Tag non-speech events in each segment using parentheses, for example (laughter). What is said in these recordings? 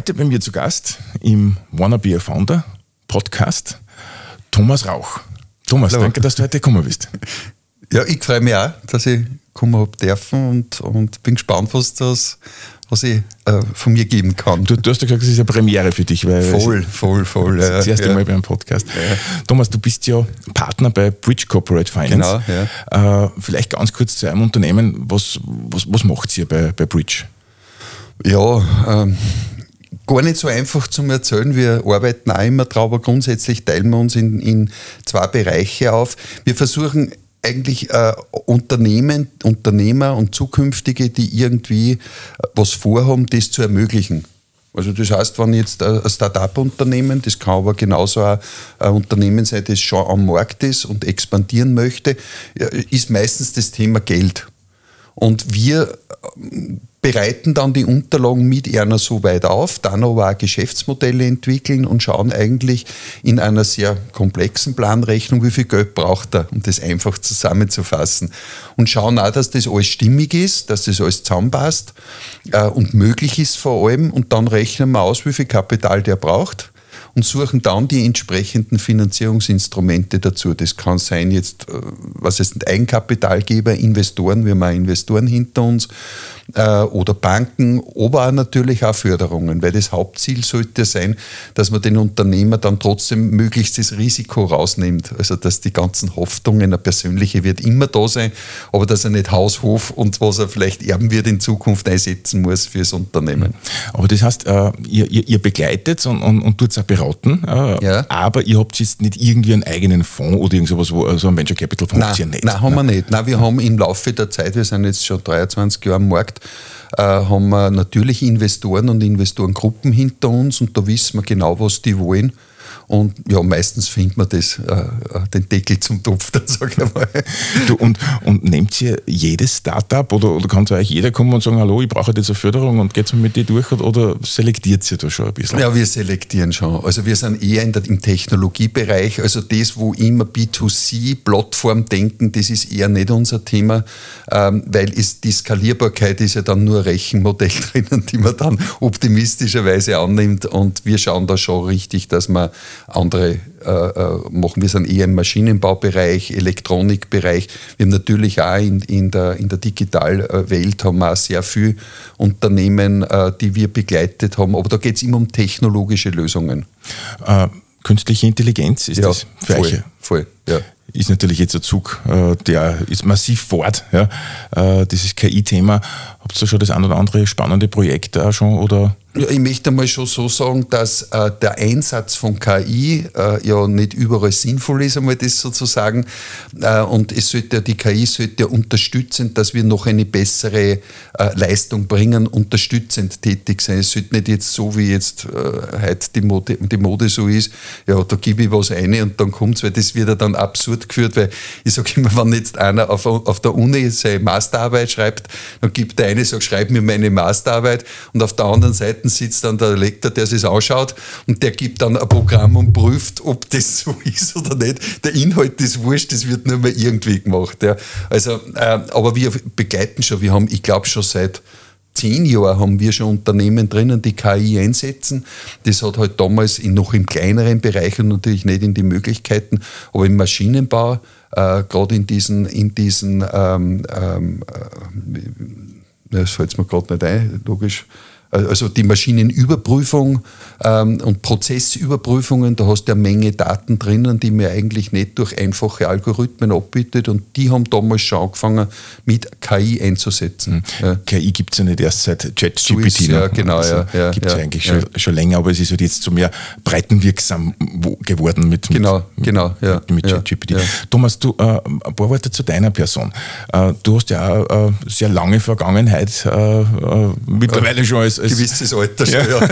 Heute bei mir zu Gast im Wanna Be a Founder Podcast Thomas Rauch. Thomas, Hallo. danke, dass du heute gekommen bist. (laughs) Ja, ich freue mich auch, dass ich kommen habe dürfen und, und bin gespannt, was das was ich äh, von mir geben kann. Du, du, hast ja gesagt, es ist eine Premiere für dich. Weil voll, voll, voll. Das, das erste ja. Mal beim Podcast. Ja. Thomas, du bist ja Partner bei Bridge Corporate Finance. Genau, ja. Äh, vielleicht ganz kurz zu einem Unternehmen. Was, was, was macht ihr bei, bei Bridge? Ja, ähm, gar nicht so einfach zum Erzählen. Wir arbeiten auch immer drauf, aber grundsätzlich teilen wir uns in, in zwei Bereiche auf. Wir versuchen eigentlich äh, Unternehmen, Unternehmer und Zukünftige, die irgendwie äh, was vorhaben, das zu ermöglichen. Also das heißt, wenn jetzt ein Start-up-Unternehmen, das kann aber genauso ein, ein Unternehmen sein, das schon am Markt ist und expandieren möchte, ist meistens das Thema Geld. Und wir bereiten dann die Unterlagen mit einer so weit auf, dann aber auch Geschäftsmodelle entwickeln und schauen eigentlich in einer sehr komplexen Planrechnung, wie viel Geld braucht er, um das einfach zusammenzufassen. Und schauen auch, dass das alles stimmig ist, dass das alles zusammenpasst äh, und möglich ist vor allem. Und dann rechnen wir aus, wie viel Kapital der braucht und suchen dann die entsprechenden Finanzierungsinstrumente dazu. Das kann sein jetzt, äh, was ist Eigenkapitalgeber, Investoren, wir haben auch Investoren hinter uns äh, oder Banken, aber auch natürlich auch Förderungen, weil das Hauptziel sollte sein, dass man den Unternehmer dann trotzdem möglichst das Risiko rausnimmt. Also dass die ganzen Hoffnungen, eine persönliche wird immer da sein, aber dass er nicht Haus, Hof und was er vielleicht erben wird in Zukunft einsetzen muss fürs Unternehmen. Aber das heißt, äh, ihr, ihr, ihr begleitet und, und, und tut es auch beraten, äh, ja. aber ihr habt jetzt nicht irgendwie einen eigenen Fonds oder irgendwas, wo so ein Venture Capital Fonds ihr nicht. Nein, haben wir nicht. Nein, wir haben im Laufe der Zeit, wir sind jetzt schon 23 Jahre am Markt, äh, haben wir natürlich Investoren und Investorengruppen hinter uns und da wissen wir genau, was die wollen. Und ja, meistens findet man das, äh, äh den Deckel zum Topf, (laughs) dann sage ich mal. Du, und, und nehmt ihr jedes Startup oder, oder kann zu euch jeder kommen und sagen, hallo, ich brauche eine Förderung und geht mit dir durch oder selektiert ihr da schon ein bisschen? Ja, wir selektieren schon. Also wir sind eher in der, im Technologiebereich. Also das, wo immer B2C-Plattform denken, das ist eher nicht unser Thema, ähm, weil ist, die Skalierbarkeit ist ja dann nur ein Rechenmodell (laughs) drinnen, die man dann optimistischerweise annimmt und wir schauen da schon richtig, dass man andere äh, äh, machen. Wir sind eher im Maschinenbaubereich, Elektronikbereich. Wir haben natürlich auch in, in, der, in der Digitalwelt haben wir auch sehr viele Unternehmen, äh, die wir begleitet haben. Aber da geht es immer um technologische Lösungen. Äh, künstliche Intelligenz ist ja, das für euch? Voll, ja ist natürlich jetzt ein Zug, äh, der ist massiv fort, ja, dieses KI-Thema. Habt ihr schon das ein oder andere spannende Projekt auch schon oder ja, ich möchte mal schon so sagen, dass äh, der Einsatz von KI äh, ja nicht überall sinnvoll ist, einmal das sozusagen. Äh, und es sollte, die KI sollte unterstützend, dass wir noch eine bessere äh, Leistung bringen, unterstützend tätig sein. Es sollte nicht jetzt so, wie jetzt äh, heute die Mode, die Mode so ist, ja, da gebe ich was ein und dann kommt es, weil das wird ja dann absurd geführt, weil ich sage immer, wenn jetzt einer auf, auf der Uni seine Masterarbeit schreibt, dann gibt der eine, sagt, schreib mir meine Masterarbeit und auf der anderen Seite sitzt dann der Lektor, der sich ausschaut und der gibt dann ein Programm und prüft, ob das (laughs) so ist oder nicht. Der Inhalt ist wurscht, das wird nur mal irgendwie gemacht. Ja. Also, äh, aber wir begleiten schon, wir haben, ich glaube schon seit zehn Jahren haben wir schon Unternehmen drinnen, die KI einsetzen. Das hat halt damals in, noch im kleineren Bereich und natürlich nicht in die Möglichkeiten, aber im Maschinenbau, äh, gerade in diesen, in diesen ähm, ähm, äh, das fällt mir gerade nicht ein, logisch, also die Maschinenüberprüfung ähm, und Prozessüberprüfungen, da hast du eine Menge Daten drinnen, die mir eigentlich nicht durch einfache Algorithmen abbietet und die haben damals schon angefangen mit KI einzusetzen. Mhm. Ja. KI gibt es ja nicht erst seit ChatGPT. So ja, genau. Also ja, ja, gibt es ja, eigentlich Schon, schon länger, aber es ist halt jetzt so mehr breitenwirksam geworden mit, genau, mit, genau, mit, mit ChatGPT. Thomas, du, äh, ein paar Worte zu deiner Person. Äh, du hast ja äh, sehr lange Vergangenheit, äh, äh mittlerweile schon als als gewisses Alter schon, ja.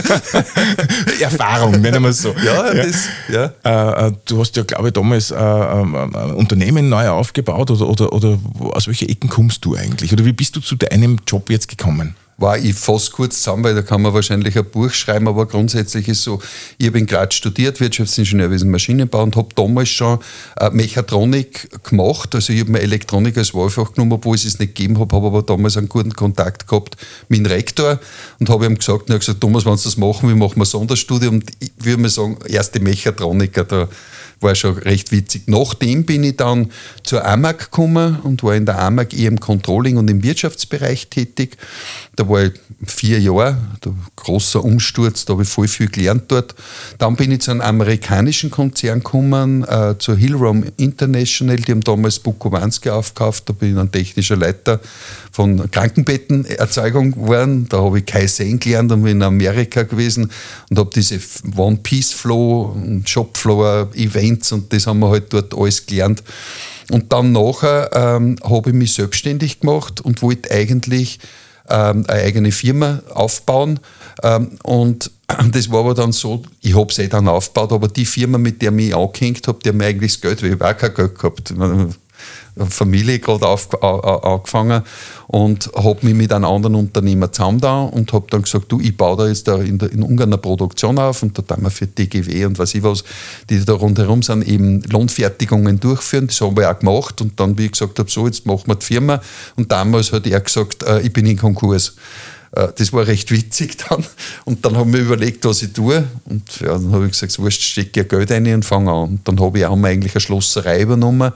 (laughs) Erfahrung, nennen wir es so. Ja. Das, ja. Äh, äh, du hast ja, glaube ich, damals äh, ein Unternehmen neu aufgebaut oder, oder, oder aus welchen Ecken kommst du eigentlich? Oder wie bist du zu deinem Job jetzt gekommen? War ich fast kurz zusammen, weil da kann man wahrscheinlich ein Buch schreiben, aber grundsätzlich ist so, ich habe in Graz studiert, Wirtschaftsingenieurwesen, Maschinenbau und habe damals schon äh, Mechatronik gemacht. Also ich habe mir Elektronik als Wahlfach genommen, obwohl ich es nicht gegeben habe, habe aber damals einen guten Kontakt gehabt mit dem Rektor und habe ihm gesagt, er hat gesagt, Thomas, wenn Sie das machen, wie machen wir Sonderstudium? Und ich würde mal sagen, erste Mechatroniker da war schon recht witzig. Nachdem bin ich dann zur AMAG gekommen und war in der AMAG eher im Controlling und im Wirtschaftsbereich tätig. Da war ich vier Jahre, da großer Umsturz, da habe ich voll viel gelernt dort. Dann bin ich zu einem amerikanischen Konzern gekommen, äh, zur Hillrom International, die haben damals Bukowinski aufgekauft, da bin ich dann technischer Leiter von Krankenbettenerzeugung geworden. Da habe ich Kaizen gelernt und bin in Amerika gewesen und habe diese One Piece Flow und Shopfloor Events und das haben wir halt dort alles gelernt. Und dann nachher ähm, habe ich mich selbstständig gemacht und wollte eigentlich ähm, eine eigene Firma aufbauen. Ähm, und (clears throat) das war aber dann so, ich habe es eh dann aufgebaut, aber die Firma, mit der ich mich angehängt habe, die hat mir eigentlich das Geld, weil ich auch kein Geld gehabt. Familie gerade auf, angefangen und habe mich mit einem anderen Unternehmer zusammen da und habe dann gesagt, du, ich baue da jetzt da in, der, in Ungarn eine Produktion auf und da tun wir für DGW und was ich was, die da rundherum sind, eben Lohnfertigungen durchführen. Das haben wir auch gemacht und dann, wie ich gesagt habe, so, jetzt machen wir die Firma und damals hat er gesagt, äh, ich bin in Konkurs. Äh, das war recht witzig (laughs) dann. Und dann haben wir überlegt, was ich tue. Und ja, dann habe ich gesagt, wurscht, stecke ja Geld rein und fange an. Und dann habe ich auch mal eigentlich eine Schlosserei übernommen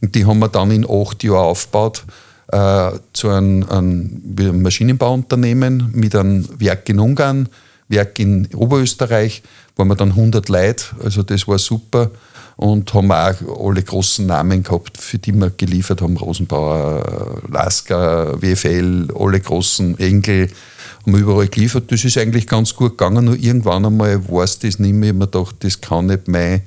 und die haben wir dann in acht Jahren aufgebaut äh, zu einem, einem Maschinenbauunternehmen mit einem Werk in Ungarn, Werk in Oberösterreich, waren wir dann 100 Leute, also das war super und haben auch alle großen Namen gehabt, für die wir geliefert haben, Rosenbauer, Lasker, WFL, alle großen Enkel, haben wir überall geliefert. Das ist eigentlich ganz gut gegangen, nur irgendwann einmal war es das nicht mehr. Ich habe mir gedacht, das kann nicht mein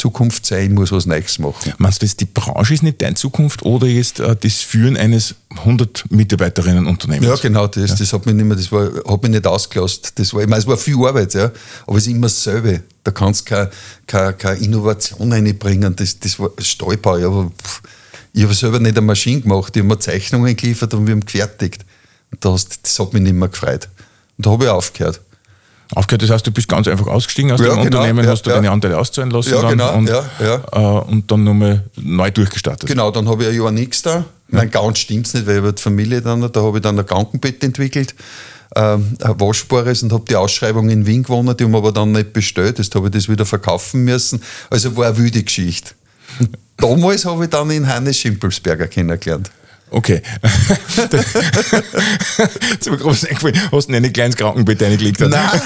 Zukunft sein, ich muss was Neues machen. Meinst du, die Branche ist nicht deine Zukunft oder ist äh, das Führen eines 100 Mitarbeiterinnen Unternehmens? Ja, genau, das, ja. das hat mich nicht mehr, das war, hat mich nicht ausgelassen. Das war, ich meine, es war viel Arbeit, ja, aber es ist immer dasselbe. Da kannst du keine, keine, keine Innovation reinbringen. Das, das war Stahlbau, ja, aber pff, ich habe selber nicht eine Maschine gemacht, ich habe mir Zeichnungen geliefert und wir haben gefertigt. Und das, das hat mich nicht mehr gefreut. Und da habe ich aufgehört. Aufgehört, das heißt, du bist ganz einfach ausgestiegen aus ja, dem genau, Unternehmen, ja, hast du ja. deine Anteile auszahlen lassen ja, genau, und. Äh, und dann nochmal neu durchgestartet. Genau, dann habe ich ein Jahr nichts da. Mein ganz stimmt es nicht, weil ich die Familie dann, da habe ich dann ein Krankenbett entwickelt, ähm, ein waschbares und habe die Ausschreibung in Wien gewonnen, die haben aber dann nicht bestellt, jetzt habe ich das wieder verkaufen müssen. Also war eine wilde Geschichte. Und (laughs) damals habe ich dann in Hannes Schimpelsberger kennengelernt. Okay. (laughs) Zum großen eingefallen, hast du ein kleines Krankenbett reingelegt? Nein. (laughs)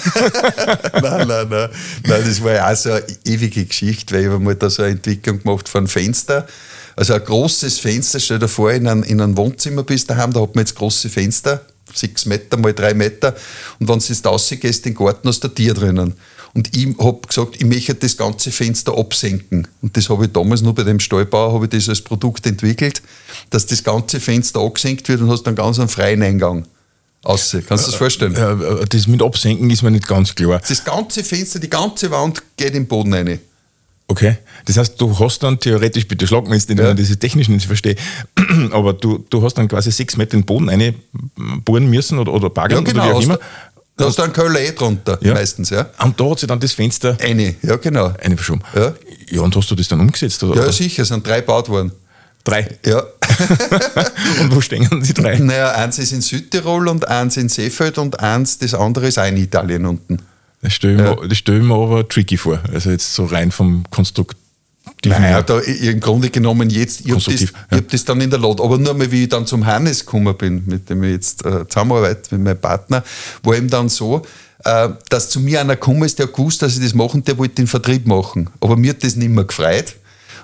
nein, nein, nein. Nein, das war ja auch so eine ewige Geschichte, weil ich habe mal da so eine Entwicklung gemacht von Fenster. Also ein großes Fenster, stell dir vor, in einem, in einem Wohnzimmer bist daheim, da hat man jetzt große Fenster, sechs Meter mal drei Meter. Und wenn du jetzt rausgehst, den Garten hast du ein Tier drinnen. Und ich habe gesagt, ich möchte das ganze Fenster absenken. Und das habe ich damals nur bei dem Stallbauer habe ich das als Produkt entwickelt, dass das ganze Fenster abgesenkt wird und hast dann ganz einen freien Eingang. Aussehen. Kannst du das vorstellen? Das mit Absenken ist mir nicht ganz klar. Das ganze Fenster, die ganze Wand geht in den Boden rein. Okay, das heißt, du hast dann theoretisch, bitte schlag mich jetzt nicht, ja. wenn ich diese technischen nicht verstehe, (clears throat) aber du, du hast dann quasi sechs Meter in den Boden bohren müssen oder, oder baggern ja, genau, oder wie auch immer. Da hast du einen Köller eh drunter, ja. meistens, ja. Und da hat sich dann das Fenster. Eine, ja, genau. Eine verschoben. Ja. ja, und hast du das dann umgesetzt? Oder? Ja, sicher, es sind drei gebaut worden. Drei? Ja. (laughs) und wo stehen die drei? Naja, eins ist in Südtirol und eins in Seefeld und eins, das andere ist auch in Italien unten. Das stelle ich, ja. stell mir aber tricky vor. Also jetzt so rein vom Konstrukt. Naja, da im Grunde genommen jetzt, ich habe das, ja. hab das dann in der Lot, aber nur mal, wie ich dann zum Hannes gekommen bin, mit dem ich jetzt äh, zusammenarbeite, mit meinem Partner, war eben dann so, äh, dass zu mir einer gekommen ist, der gewusst, dass ich das machen, der wollte den Vertrieb machen. Aber mir hat das nicht mehr gefreut.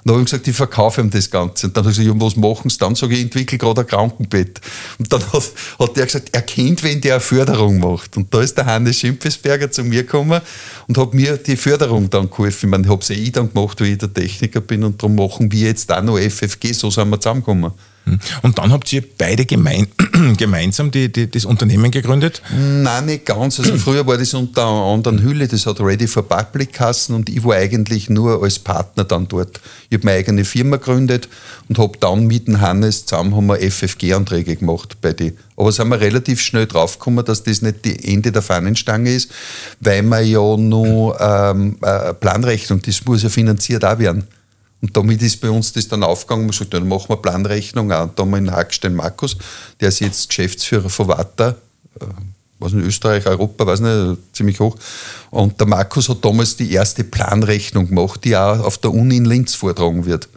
Und dann habe ich gesagt, ich verkaufe ihm das Ganze. Und dann habe ich gesagt, ja, was machen Sie dann? Sage ich, ich entwickle gerade ein Krankenbett. Und dann hat, hat der gesagt, er kennt wen, der eine Förderung macht. Und da ist der Hannes Schimpfesberger zu mir gekommen und hat mir die Förderung dann geholfen. Ich meine, ich habe es eh dann gemacht, weil ich der Techniker bin und darum machen wir jetzt auch noch FFG, so sind wir zusammengekommen. Hm. Und dann habt ihr beide gemein, (clears throat) gemeinsam die, die, das Unternehmen gegründet? Nein, nicht ganz. Also (clears throat) früher war das unter einer anderen Hülle, das hat Ready for Public Kassen und ich war eigentlich nur als Partner dann dort. Ich habe meine eigene Firma gegründet und habe dann mit dem Hannes zusammen haben wir FFG-Anträge gemacht bei die. Aber sind wir relativ schnell draufgekommen, dass das nicht die Ende der Fahnenstange ist, weil man ja nur ähm, äh, Planrechnung, das muss ja finanziert auch werden. Und damit ist bei uns das dann aufgegangen, wir gesagt, dann machen wir Planrechnung auch. Und da haben wir in Hackstein Markus, der ist jetzt Geschäftsführer von Watter, äh, was in Österreich, Europa, weiß nicht, ziemlich hoch. Und der Markus hat damals die erste Planrechnung gemacht, die auch auf der Uni in Linz vortragen wird.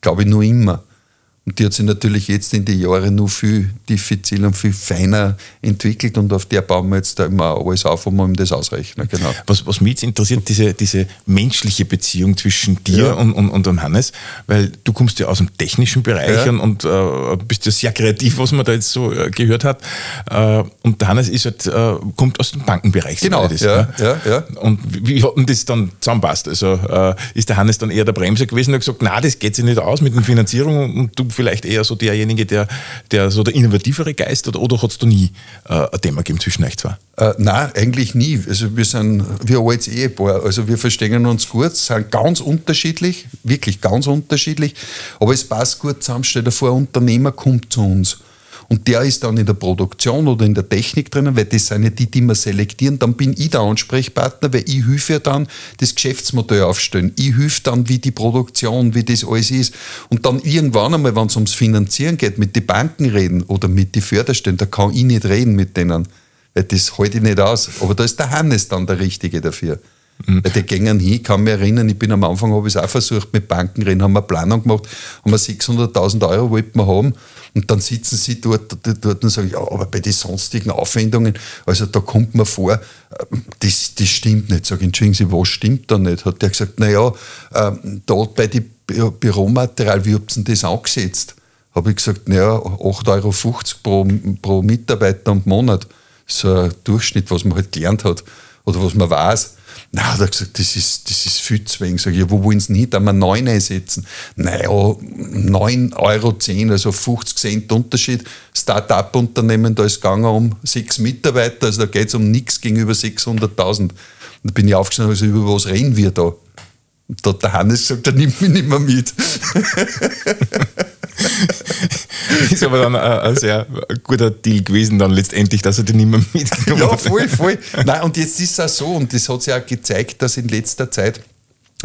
Glaube ich nur immer. Und die hat sich natürlich jetzt in den Jahren nur viel diffiziler und viel feiner entwickelt und auf der bauen wir jetzt da immer alles auf, um ihm das ausrechnen. Genau. Was, was mich jetzt interessiert, diese, diese menschliche Beziehung zwischen dir ja. und, und, und dem Hannes, weil du kommst ja aus dem technischen Bereich ja. und, und äh, bist ja sehr kreativ, was man da jetzt so äh, gehört hat. Äh, und der Hannes ist halt, äh, kommt aus dem Bankenbereich. Genau, das, ja, ja, ja. Und wie, wie hat denn das dann zusammenpasst? Also äh, ist der Hannes dann eher der Bremser gewesen und hat gesagt, na, das geht sich nicht aus mit der Finanzierung und du vielleicht eher so derjenige, der, der so der innovativere Geist oder, oder hat es da nie äh, ein Thema gegeben zwischen euch zwei? Äh, nein, eigentlich nie. Also wir sind ein altes Ehepaar. Also wir verstehen uns gut, sind ganz unterschiedlich, wirklich ganz unterschiedlich, aber es passt gut zusammen. Stell dir vor, ein Unternehmer kommt zu uns und der ist dann in der Produktion oder in der Technik drinnen, weil das sind ja die, die wir selektieren. Dann bin ich der Ansprechpartner, weil ich helfe ja dann das Geschäftsmodell aufstellen. Ich helfe dann, wie die Produktion, wie das alles ist. Und dann irgendwann einmal, wenn es ums Finanzieren geht, mit den Banken reden oder mit den Förderstellen, da kann ich nicht reden mit denen. Weil das halte ich nicht aus. Aber da ist der Hannes dann der Richtige dafür. Mhm. Weil die gingen hin, ich kann mich erinnern, ich bin am Anfang, habe ich es auch versucht mit Banken reden, haben wir eine Planung gemacht, haben wir 600.000 Euro wollten wir haben und dann sitzen sie dort, dort und sagen, ja, aber bei den sonstigen Aufwendungen, also da kommt mir vor, äh, das, das stimmt nicht. Sag, entschuldigen Sie, was stimmt da nicht? Hat der gesagt, naja, ähm, da bei dem Büromaterial, wie habt ihr das angesetzt? Habe ich gesagt, naja, 8,50 Euro pro, pro Mitarbeiter und Monat. So ein Durchschnitt, was man halt gelernt hat oder was man weiß. Na, hat er gesagt, das ist, das ist viel zu wenig. Sag ich, ja, wo wollen Sie nicht? Einmal 9 einsetzen. Naja, 9,10 Euro, also 50 Cent Unterschied. Start-up-Unternehmen, da ist es gegangen um sechs Mitarbeiter, also da geht es um nichts gegenüber 600.000. Da bin ich aufgestanden, also über was reden wir da? Und da hat der Hannes gesagt, der nimmt mich nicht mehr mit. (laughs) (laughs) ist aber dann ein, ein, sehr guter Deal gewesen, dann letztendlich, dass er den nicht mehr mitgenommen hat. Ja, voll, voll. (laughs) Nein, und jetzt ist es auch so, und das hat sich auch gezeigt, dass in letzter Zeit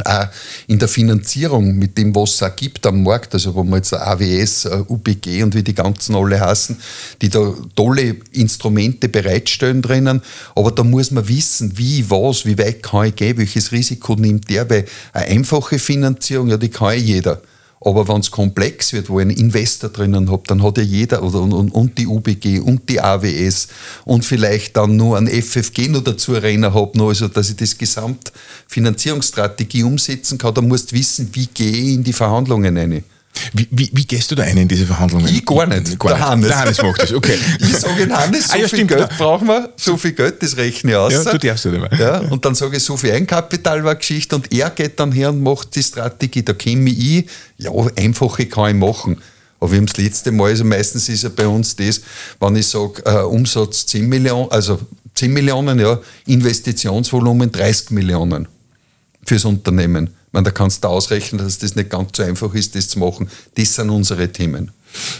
äh, in der Finanzierung mit dem, was es auch gibt am Markt, also wo man jetzt AWS, UBG und wie die ganzen alle heißen, die da tolle Instrumente bereitstellen drinnen, aber da muss man wissen, wie, was, wie weit kann ich gehen, welches Risiko nimmt der, weil eine einfache Finanzierung, ja, die kann jeder. Aber wenn es komplex wird, wo ich einen Investor drinnen habe, dann hat ja jeder oder, und, und, die UBG und die AWS und vielleicht dann nur ein FFG noch dazu rein habe, also dass ich das Gesamtfinanzierungsstrategie umsetzen kann, dann musst du wissen, wie gehe ich in die Verhandlungen rein. Wie, wie, wie, gehst du da ein in diese Verhandlungen? Ich gar nicht. Gar der Hannes. Der Hannes macht das, okay. (laughs) ich sage Hannes, (laughs) so ah, ja, viel stimmt, Geld genau. brauchen wir, so viel Geld, das rechne ich aus. Ja, du darfst ja nicht mehr. Ja, und dann sage ich, so viel Eigenkapital war Geschichte und er geht dann her und macht die Strategie. Da käme ich, ja, einfache kann ich machen. Aber wir haben das letzte Mal, also meistens ist ja bei uns das, wenn ich sage, äh, Umsatz 10 Millionen, also 10 Millionen, ja, Investitionsvolumen 30 Millionen fürs Unternehmen meine, da kannst du ausrechnen, dass das nicht ganz so einfach ist, das zu machen. Das sind unsere Themen.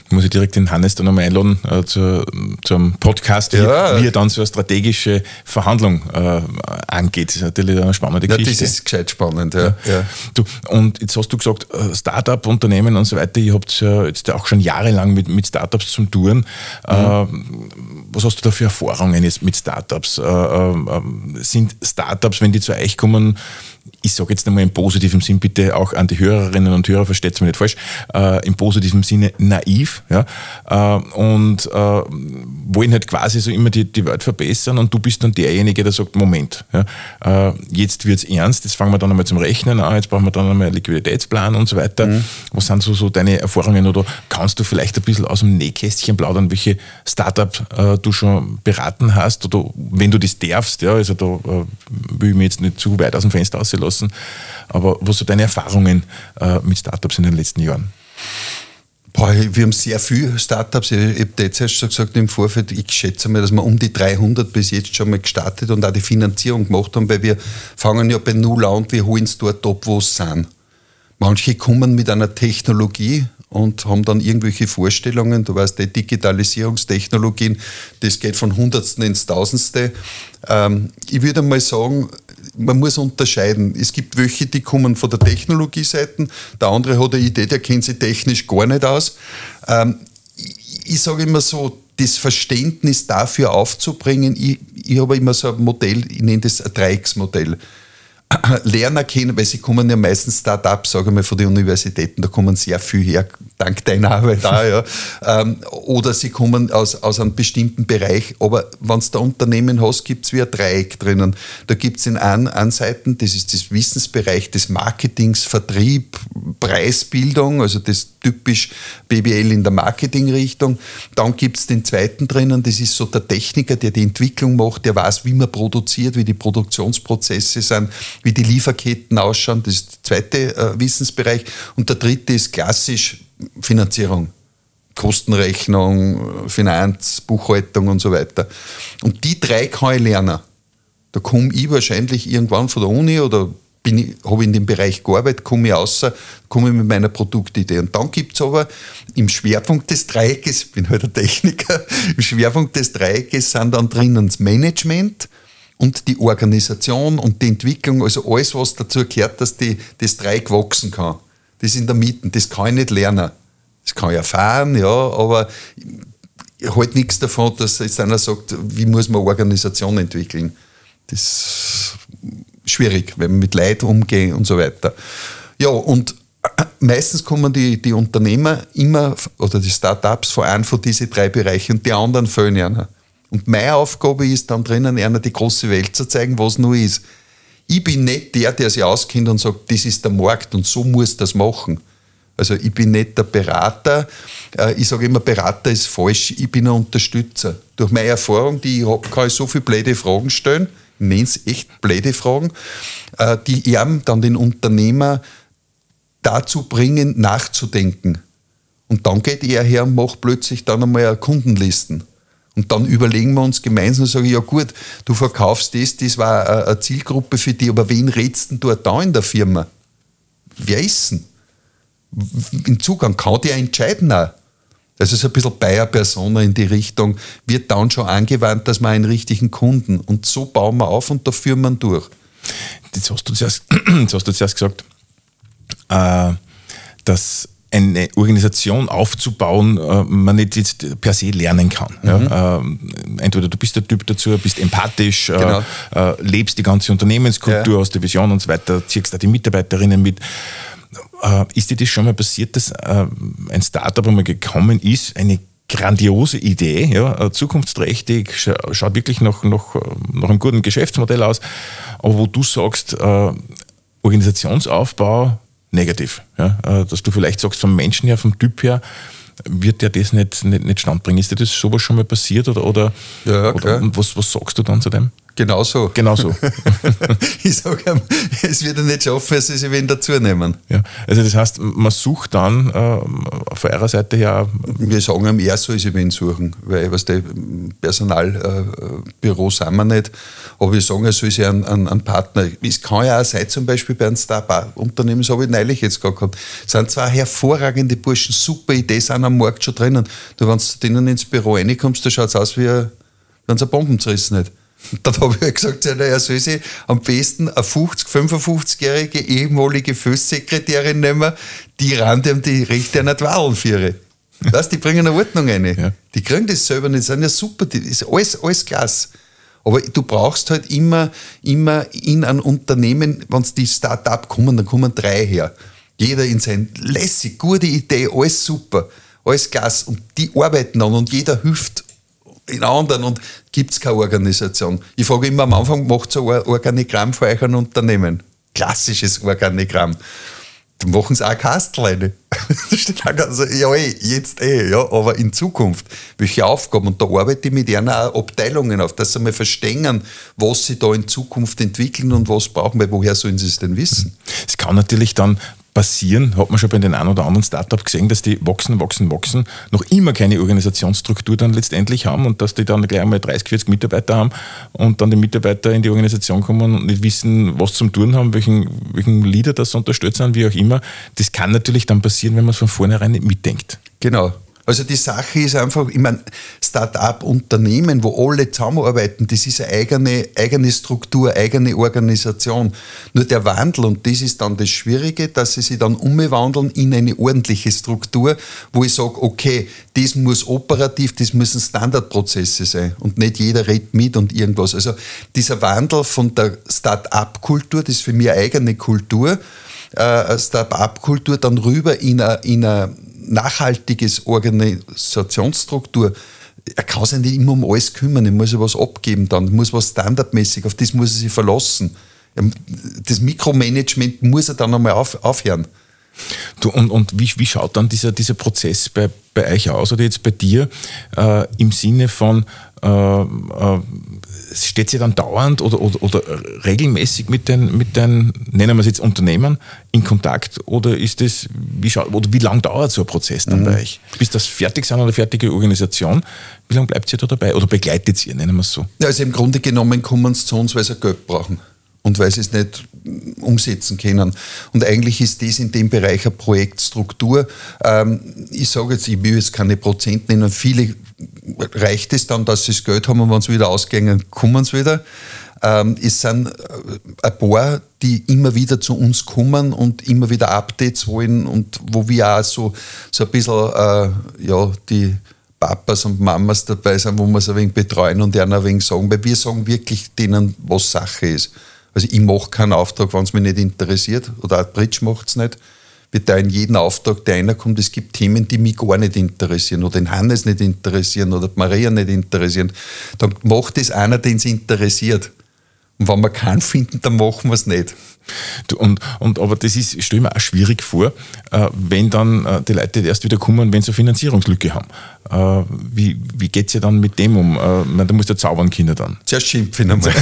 Muss ich direkt den Hannes dann nochmal einladen äh, zu, zum Podcast, wie, ja. wie er dann so eine strategische Verhandlung äh, angeht. Das ist natürlich eine spannende Geschichte. Ja, das ist gescheit spannend, ja. ja. Du, und jetzt hast du gesagt, äh, Startup-Unternehmen und so weiter, ihr habt ja jetzt auch schon jahrelang mit, mit Startups zum Touren. Mhm. Äh, was hast du da für Erfahrungen jetzt mit Startups? Äh, äh, sind Startups, wenn die zu euch kommen, ich sage jetzt einmal im positiven Sinn, bitte auch an die Hörerinnen und Hörer, versteht es mir nicht falsch, äh, im positiven Sinne naiv ja, äh, und äh, wollen halt quasi so immer die, die Welt verbessern und du bist dann derjenige, der sagt, Moment, ja, äh, jetzt wird es ernst, jetzt fangen wir dann einmal zum Rechnen an, jetzt brauchen wir dann einmal einen Liquiditätsplan und so weiter. Mhm. Was sind so, so deine Erfahrungen oder kannst du vielleicht ein bisschen aus dem Nähkästchen plaudern, welche Startup äh, du schon beraten hast oder wenn du das darfst, ja, also da äh, will ich mir jetzt nicht zu weit aus dem Fenster auslassen, lassen. Aber was sind deine Erfahrungen äh, mit Startups in den letzten Jahren? Boah, wir haben sehr viele Startups. Ich habe jetzt erst schon gesagt im Vorfeld, ich schätze mal, dass wir um die 300 bis jetzt schon mal gestartet und auch die Finanzierung gemacht haben, weil wir fangen ja bei Null an und wir holen es dort ab, wo es sind. Manche kommen mit einer Technologie und haben dann irgendwelche Vorstellungen. Du weißt, die Digitalisierungstechnologien, das geht von Hundertsten ins Tausendste. Ähm, ich würde mal sagen, man muss unterscheiden. Es gibt welche, die kommen von der Technologieseite, der andere hat eine Idee, der kennt sich technisch gar nicht aus. Ähm, ich, ich sage immer so, das Verständnis dafür aufzubringen, ich, ich habe immer so ein Modell, ich nenne das ein Dreiecksmodell. (clears throat) Lerner kennen, weil sie kommen ja meistens Start-ups, sage ich mal, von den Universitäten, da kommen sehr viel her, dank deiner Arbeit auch, ja. Ähm, oder sie kommen aus, aus einem bestimmten Bereich, aber wenn du da Unternehmen hast, gibt es wie ein Dreieck drinnen. Da gibt es in einen Seiten, das ist das Wissensbereich des Marketings, Vertrieb, Preisbildung, also das typisch BBL in der Marketingrichtung. Dann gibt es den zweiten drinnen, das ist so der Techniker, der die Entwicklung macht, der weiß, wie man produziert, wie die Produktionsprozesse sind, wie die Lieferketten ausschauen. Das ist der zweite äh, Wissensbereich. Und der dritte ist klassisch Finanzierung. Kostenrechnung, Finanz, Buchhaltung und so weiter. Und die drei kann ich lernen. Da komme ich wahrscheinlich irgendwann von der Uni oder habe in dem Bereich gearbeitet, komme ich raus, komme ich mit meiner Produktidee. Und dann gibt es aber im Schwerpunkt des Dreieckes, ich bin halt ein Techniker, (laughs) im Schwerpunkt des Dreieckes sind dann drinnen das Management, und die Organisation und die Entwicklung, also alles, was dazu gehört, dass die, das Dreieck wachsen kann. Das in der Mitte, das kann ich nicht lernen. Das kann ich erfahren, ja, aber ich halte nichts davon, dass jetzt einer sagt, wie muss man Organisation entwickeln. Das ist schwierig, wenn man mit Leid umgeht und so weiter. Ja, und meistens kommen die, die Unternehmer immer, oder die Startups vor einem von diesen drei Bereichen und die anderen fehlen einer. Und meine Aufgabe ist dann drinnen, einer die große Welt zu zeigen, was nur ist. Ich bin nicht der, der sich auskennt und sagt, das ist der Markt und so muss das machen. Also ich bin nicht der Berater. Äh, ich sage immer, Berater ist falsch. Ich bin ein Unterstützer. Durch meine Erfahrung, die ich habe, kann ich so viele blöde Fragen stellen. Ich nenne es echt blöde Fragen, äh, die eben dann den Unternehmer dazu bringen, nachzudenken. Und dann geht er her und macht plötzlich dann einmal Kundenlisten. Und dann überlegen wir uns gemeinsam und sagen, ja gut, du verkaufst das, das war eine Zielgruppe für dich, aber wen redst du dort da in der Firma? Wer ist denn? Im Zugang kann der entscheiden auch. Also so ein bisschen Bayer-Persona in die Richtung, wird dann schon angewandt, dass man einen richtigen Kunden und so bauen wir auf und da führen wir durch. Jetzt hast du zuerst, (clears throat) hast du zuerst gesagt, äh, dass eine Organisation aufzubauen, äh, man nicht jetzt per se lernen kann. Mhm. Ja? Äh, entweder du bist der Typ dazu, bist empathisch, äh, genau. äh, lebst die ganze Unternehmenskultur ja. aus der Vision und so weiter, ziehst da die Mitarbeiterinnen mit. Ist dir das schon mal passiert, dass ein Startup einmal gekommen ist, eine grandiose Idee, ja, zukunftsträchtig, schaut wirklich noch, noch, noch einem guten Geschäftsmodell aus, aber wo du sagst, Organisationsaufbau negativ. Ja? Äh, dass du vielleicht sagst, vom Menschen her, vom Typ her, wird der das nicht, nicht, nicht standbringen. Ist dir das sowas schon mal passiert oder, oder, ja, oder und was, was sagst du dann zu dem? Genau so. Genau so. (laughs) ich sage es wird er nicht schaffen, sie sich wen dazu nehmen. Ja, also das heißt, man sucht dann äh, von eurer Seite her. Wir sagen ihm, er soll sich wen suchen, weil was der Personalbüro äh, sind wir nicht. Aber wir sagen, er soll sich einen, einen, einen Partner. Es kann ja auch sein, zum Beispiel bei einem Start-up-Unternehmen, das habe ich neulich jetzt gerade gehabt, es sind zwei hervorragende Burschen, super Idee, sind am Markt schon drinnen. Du, wenn du denen ins Büro reinkommst, da schaut es aus, wie wenn sie eine Bomben zerrissen hat. (laughs) Dann habe ich halt gesagt, er soll sich am besten eine 50, 55-jährige ehemalige Füßsekretärin nehmen, die rennt ihm die Rechte einer führe. Weißt, die bringen eine Ordnung rein. Ja. Die kriegen das selber nicht, die sind ja super, das ist alles, alles klasse. Aber du brauchst halt immer, immer in ein Unternehmen, wenn es die Start-up kommen, dann kommen drei her. Jeder in sein lässig, gute Idee, alles super, alles klasse. Und die arbeiten dann und jeder hilft in anderen und gibt es keine Organisation. Ich frage immer am Anfang, macht so ein Organigramm für euch ein Unternehmen? Klassisches Organigramm. Dann machen sie auch Kastleine. (laughs) also, ja, eh, jetzt eh, ja, aber in Zukunft, welche Aufgaben? Und da arbeite ich mit auch Abteilungen auf, dass sie mal verstehen, was sie da in Zukunft entwickeln und was brauchen, weil woher sollen sie es denn wissen? Es kann natürlich dann passieren, hat man schon bei den ein oder anderen Startup gesehen, dass die wachsen, wachsen, wachsen, noch immer keine Organisationsstruktur dann letztendlich haben und dass die dann gleich einmal 30, 40 Mitarbeiter haben und dann die Mitarbeiter in die Organisation kommen und nicht wissen, was zum tun haben, welchen, welchen Leader das unterstützt sind, wie auch immer. Das kann natürlich dann passieren, wenn man es von vornherein nicht mitdenkt. Genau. Also die Sache ist einfach, ich meine, Start-up-Unternehmen, wo alle zusammenarbeiten, das ist eine eigene, eigene Struktur, eigene Organisation. Nur der Wandel, und das ist dann das Schwierige, dass sie sich dann umwandeln in eine ordentliche Struktur, wo ich sage, okay, das muss operativ, das müssen Standardprozesse sein und nicht jeder redet mit und irgendwas. Also dieser Wandel von der Start-up-Kultur, das ist für mich eine eigene Kultur, äh, Start-up-Kultur dann rüber in eine, in eine nachhaltiges Organisationsstruktur, er kann sich nicht immer um alles kümmern, er muss ja was abgeben dann, muss was standardmäßig, auf das muss er sich verlassen. Das Mikromanagement muss er dann einmal auf, aufhören. Du, und und wie, wie schaut dann dieser, dieser Prozess bei, bei euch aus? Oder jetzt bei dir äh, im Sinne von, äh, äh, steht sie dann dauernd oder, oder, oder regelmäßig mit den, mit den, nennen wir es jetzt Unternehmen, in Kontakt oder ist das, wie, schaut, oder wie lange dauert so ein Prozess dann mhm. bei euch? Bis das fertig sind oder fertige Organisation, wie lange bleibt ihr da dabei oder begleitet ihr, nennen wir es so? Ja, also im Grunde genommen kommen sie zu uns, weil sie Geld brauchen und weil sie es nicht umsetzen können. Und eigentlich ist das in dem Bereich eine Projektstruktur. Ähm, ich sage jetzt, ich will jetzt keine Prozent nennen, viele reicht es dann, dass sie das Geld haben und wenn sie wieder ausgehen, kommen sie wieder. Ähm, es sind äh, ein paar, die immer wieder zu uns kommen und immer wieder Updates wollen und wo wir auch so, so ein bisschen äh, ja, die Papas und Mamas dabei sind, wo wir es ein wenig betreuen und ihnen ein wenig sagen, weil wir sagen wirklich denen, was Sache ist. Also ich mache keinen Auftrag, wenn es mich nicht interessiert oder auch Bridge macht es nicht. Wir teilen jeden Auftrag, der reinkommt. Es gibt Themen, die mich gar nicht interessieren oder den Hannes nicht interessieren oder die Maria nicht interessieren. Dann macht es einer, den es interessiert. Und wenn wir keinen finden, dann machen wir es nicht. Du, und, und, aber das ist, stelle mir auch schwierig vor, äh, wenn dann äh, die Leute erst wieder kommen, wenn sie eine Finanzierungslücke haben. Äh, wie wie geht es ja dann mit dem um? Äh, man, da musst du zaubern, Kinder dann. Zuerst schimpfen einmal. (laughs)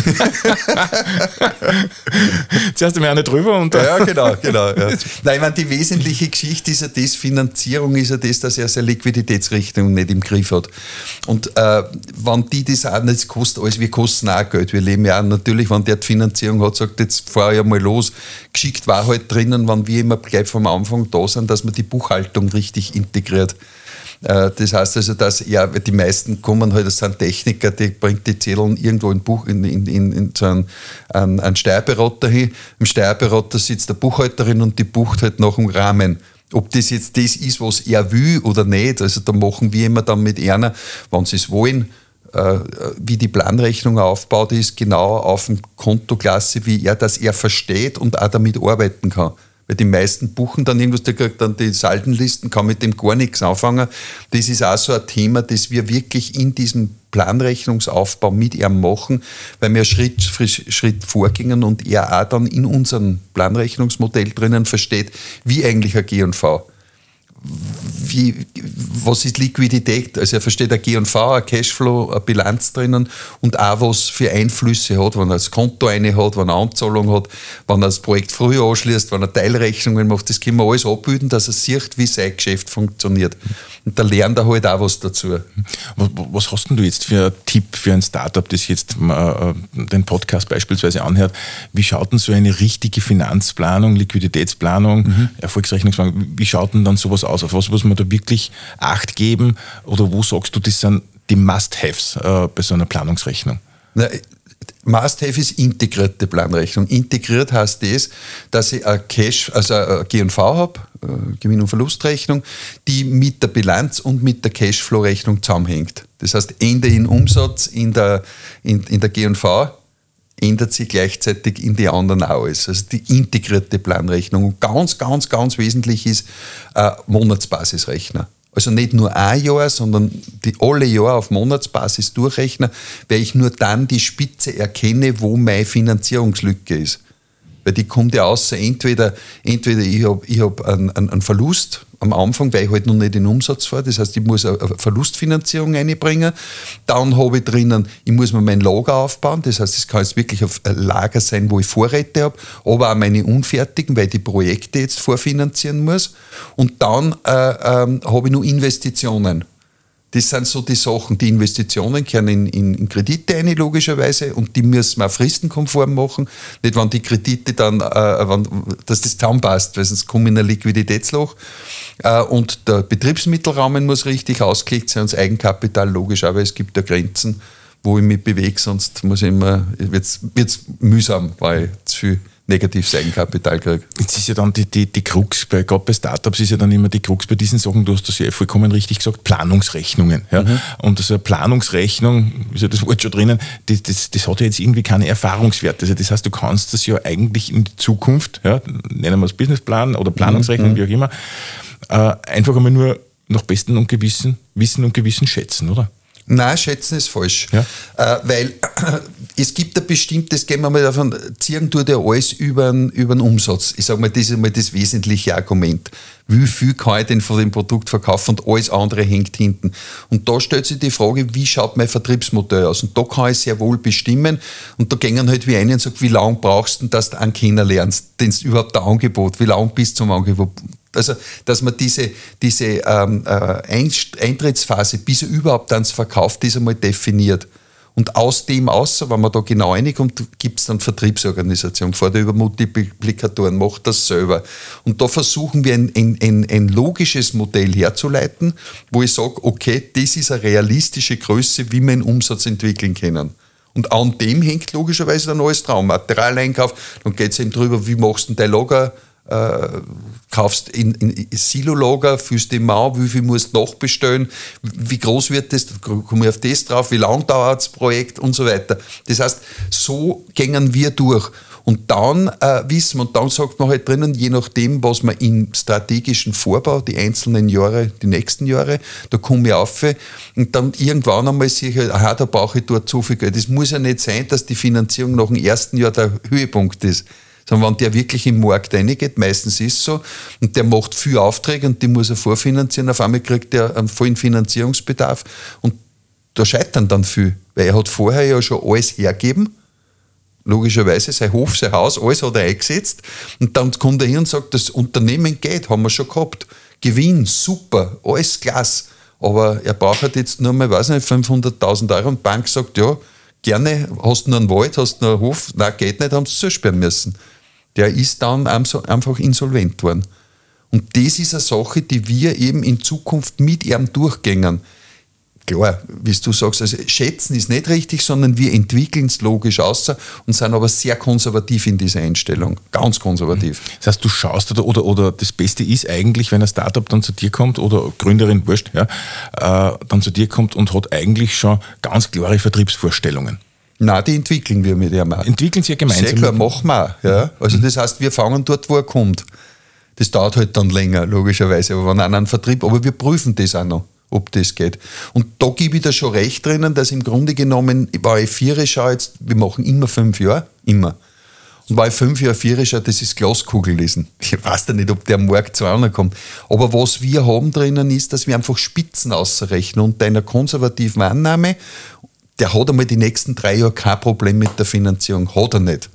Zuerst einmal eine drüber und Ja, genau, (laughs) genau. Ja. Nein, ich meine, die wesentliche Geschichte ist ja das, Finanzierung ist ja das, dass er seine Liquiditätsrichtung nicht im Griff hat. Und wenn die das auch nicht kostet, alles, wir kosten auch Geld. Wir leben ja auch natürlich, wenn der die Finanzierung hat, sagt, jetzt fahr ich einmal los. Geschickt war halt drinnen, wenn wir immer gleich vom Anfang da sind, dass man die Buchhaltung richtig integriert. Äh, das heißt also, dass ja, die meisten kommen halt, das sind Techniker, die bringt die Zettel irgendwo in, Buch, in, in, in, in so einen, einen, einen Steuerberater hin. Im Steuerberater sitzt der Buchhalterin und die bucht halt nach dem Rahmen. Ob das jetzt das ist, was er will oder nicht, also da machen wir immer dann mit einer, wenn sie es wollen, wie die Planrechnung aufgebaut ist, genau auf dem Kontoklasse, wie er das er versteht und auch damit arbeiten kann. Weil die meisten buchen dann irgendwas, der kriegt dann die Saldenlisten, kann mit dem gar nichts anfangen. Das ist auch so ein Thema, das wir wirklich in diesem Planrechnungsaufbau mit ihm machen, weil wir Schritt für Schritt vorgingen und er auch dann in unserem Planrechnungsmodell drinnen versteht, wie eigentlich ein G&V wie, was ist Liquidität? Also er versteht ein G&V, ein Cashflow, eine Bilanz drinnen und auch was für Einflüsse hat, wenn er das Konto eine hat, wenn er Anzahlung hat, wenn er das Projekt früher anschließt, wenn er Teilrechnungen macht, das können wir alles abbilden, dass er sieht, wie sein Geschäft funktioniert. Und da lernt er halt auch was dazu. Was hast denn du jetzt für einen Tipp für ein Startup, das jetzt äh, den Podcast beispielsweise anhört? Wie schaut denn so eine richtige Finanzplanung, Liquiditätsplanung, mhm. Erfolgsrechnungsplanung, wie schaut denn dann sowas aus? Auf was muss man da wirklich Acht geben? Oder wo sagst du, das sind die Must-Haves äh, bei so einer Planungsrechnung? Na, Must-Have ist integrierte Planrechnung. Integriert heißt das, dass ich ein Cash, also G&V habe, äh, Gewinn- und Verlustrechnung, die mit der Bilanz und mit der Cashflow-Rechnung zusammenhängt. Das heißt, Ende in Umsatz in der, in, in der G&V ändert sich gleichzeitig in die anderen auch alles. Also die integrierte Planrechnung. Und ganz, ganz, ganz wesentlich ist äh, Monatsbasisrechner. Also nicht nur ein Jahr, sondern die alle Jahre auf Monatsbasis durchrechnen, weil ich nur dann die Spitze erkenne, wo meine Finanzierungslücke ist. Weil die kommt ja außer entweder, entweder ich habe ich hab einen, einen Verlust am Anfang, weil ich halt noch nicht den Umsatz fahre. Das heißt, ich muss eine Verlustfinanzierung einbringen. Dann habe ich drinnen, ich muss mir mein Lager aufbauen. Das heißt, es kann jetzt wirklich ein Lager sein, wo ich Vorräte habe, aber auch meine unfertigen, weil ich die Projekte jetzt vorfinanzieren muss. Und dann äh, äh, habe ich nur Investitionen. Das sind so die Sachen, die Investitionen können in, in, in Kredite ein, logischerweise, und die müssen wir fristenkonform machen. Nicht, wenn die Kredite dann, äh, wenn, dass das zusammenpasst, weil sonst kommen in ein Liquiditätsloch. Äh, und der Betriebsmittelrahmen muss richtig ausgelegt sein, und das Eigenkapital logisch, aber es gibt ja Grenzen, wo ich mich bewege, sonst muss ich immer, wird es mühsam, weil zu viel negatives Eigenkapital kriege. Jetzt ist ja dann die, die, die Krux, bei, gerade bei Startups ist ja dann immer die Krux bei diesen Sachen, du hast das ja vollkommen richtig gesagt, Planungsrechnungen. Ja? Mhm. Und so eine Planungsrechnung, ist ja das Wort schon drinnen, das, das, das hat ja jetzt irgendwie keine Erfahrungswerte. Also das heißt, du kannst das ja eigentlich in die Zukunft, ja, nennen wir es Businessplan oder Planungsrechnung, mhm. wie auch immer, äh, einfach einmal nur nach bestem und Gewissen, Wissen und Gewissen schätzen, oder? Nein, schätzen ist falsch. Ja. Äh, weil äh, (clears throat) es gibt ein bestimmtes, gehen wir mal davon, ziehen tut ja alles über den, über den Umsatz. Ich sage mal, das ist mal das wesentliche Argument. Wie viel kann ich denn von dem Produkt verkaufen und alles andere hängt hinten. Und da stellt sich die Frage, wie schaut mein Vertriebsmodell aus? Und da kann ich sehr wohl bestimmen. Und da gehen halt wie einen und sagen, wie lange brauchst du, dass du einen kennenlernst? Denn es überhaupt ein Angebot, wie lange bis zum Angebot also, dass man diese, diese ähm, äh, Eintrittsphase, bis er überhaupt ans verkauft ist, einmal definiert. Und aus dem außer, wenn man da genau reinkommt, gibt es dann Vertriebsorganisation, fährt über Multiplikatoren, macht das selber. Und da versuchen wir ein, ein, ein, ein logisches Modell herzuleiten, wo ich sage, okay, das ist eine realistische Größe, wie wir einen Umsatz entwickeln können. Und an dem hängt logischerweise dann alles dran. Materialeinkauf, dann geht es eben darüber, wie machst du dein Lager äh, kaufst in, in Silo-Lager, fühlst die Mau, wie viel musst du nachbestellen, wie groß wird das, komme ich auf das drauf, wie lang dauert das Projekt und so weiter. Das heißt, so gängen wir durch. Und dann äh, wissen wir, und dann sagt man halt drinnen, je nachdem, was man im strategischen Vorbau, die einzelnen Jahre, die nächsten Jahre, da komme ich auf und dann irgendwann einmal sehe ich, halt, aha, da brauche ich dort so viel Geld. Es muss ja nicht sein, dass die Finanzierung nach dem ersten Jahr der Höhepunkt ist sondern wenn der wirklich im Markt reingeht, meistens ist es so, und der macht viel Aufträge und die muss er vorfinanzieren, auf einmal kriegt er einen vollen Finanzierungsbedarf und da scheitern dann viel, weil er hat vorher ja schon alles hergeben, logischerweise sein Hof, sein Haus, alles hat er eingesetzt und dann kommt er hin und sagt, das Unternehmen geht, haben wir schon gehabt, Gewinn, super, alles klasse, aber er braucht jetzt nur mal, weiß nicht, 500.000 Euro und die Bank sagt, ja, gerne, hast du nur einen Wald, hast du nur einen Hof, nein, geht nicht, haben sie zusperren müssen der ist dann einfach insolvent worden. Und das ist eine Sache, die wir eben in Zukunft mit ihm durchgängen. Klar, wie du sagst, also schätzen ist nicht richtig, sondern wir entwickeln es logisch aus und sind aber sehr konservativ in dieser Einstellung. Ganz konservativ. Das heißt, du schaust oder, oder, oder das Beste ist eigentlich, wenn ein Startup dann zu dir kommt oder Gründerin, wurscht, ja, äh, dann zu dir kommt und hat eigentlich schon ganz klare Vertriebsvorstellungen. Nein, die entwickeln wir mit ihm auch. Entwickeln Sie ja gemeinsam? Sehr klar, machen wir. Ja. Also das heißt, wir fangen dort, wo er kommt. Das dauert halt dann länger, logischerweise, aber wenn einer einen Vertrieb, aber wir prüfen das auch noch, ob das geht. Und da gebe ich da schon recht drinnen, dass im Grunde genommen, bei ich vier schaue jetzt, wir machen immer fünf Jahre, immer. Und bei fünf Jahre vier schaue, das ist Glaskugel lesen. Ich weiß ja nicht, ob der am Markt zu einer kommt. Aber was wir haben drinnen ist, dass wir einfach Spitzen ausrechnen und einer konservativen Annahme der hat einmal die nächsten drei Jahre kein Problem mit der Finanzierung. Hat er nicht.